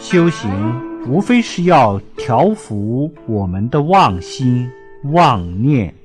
修行无非是要调伏我们的妄心妄念。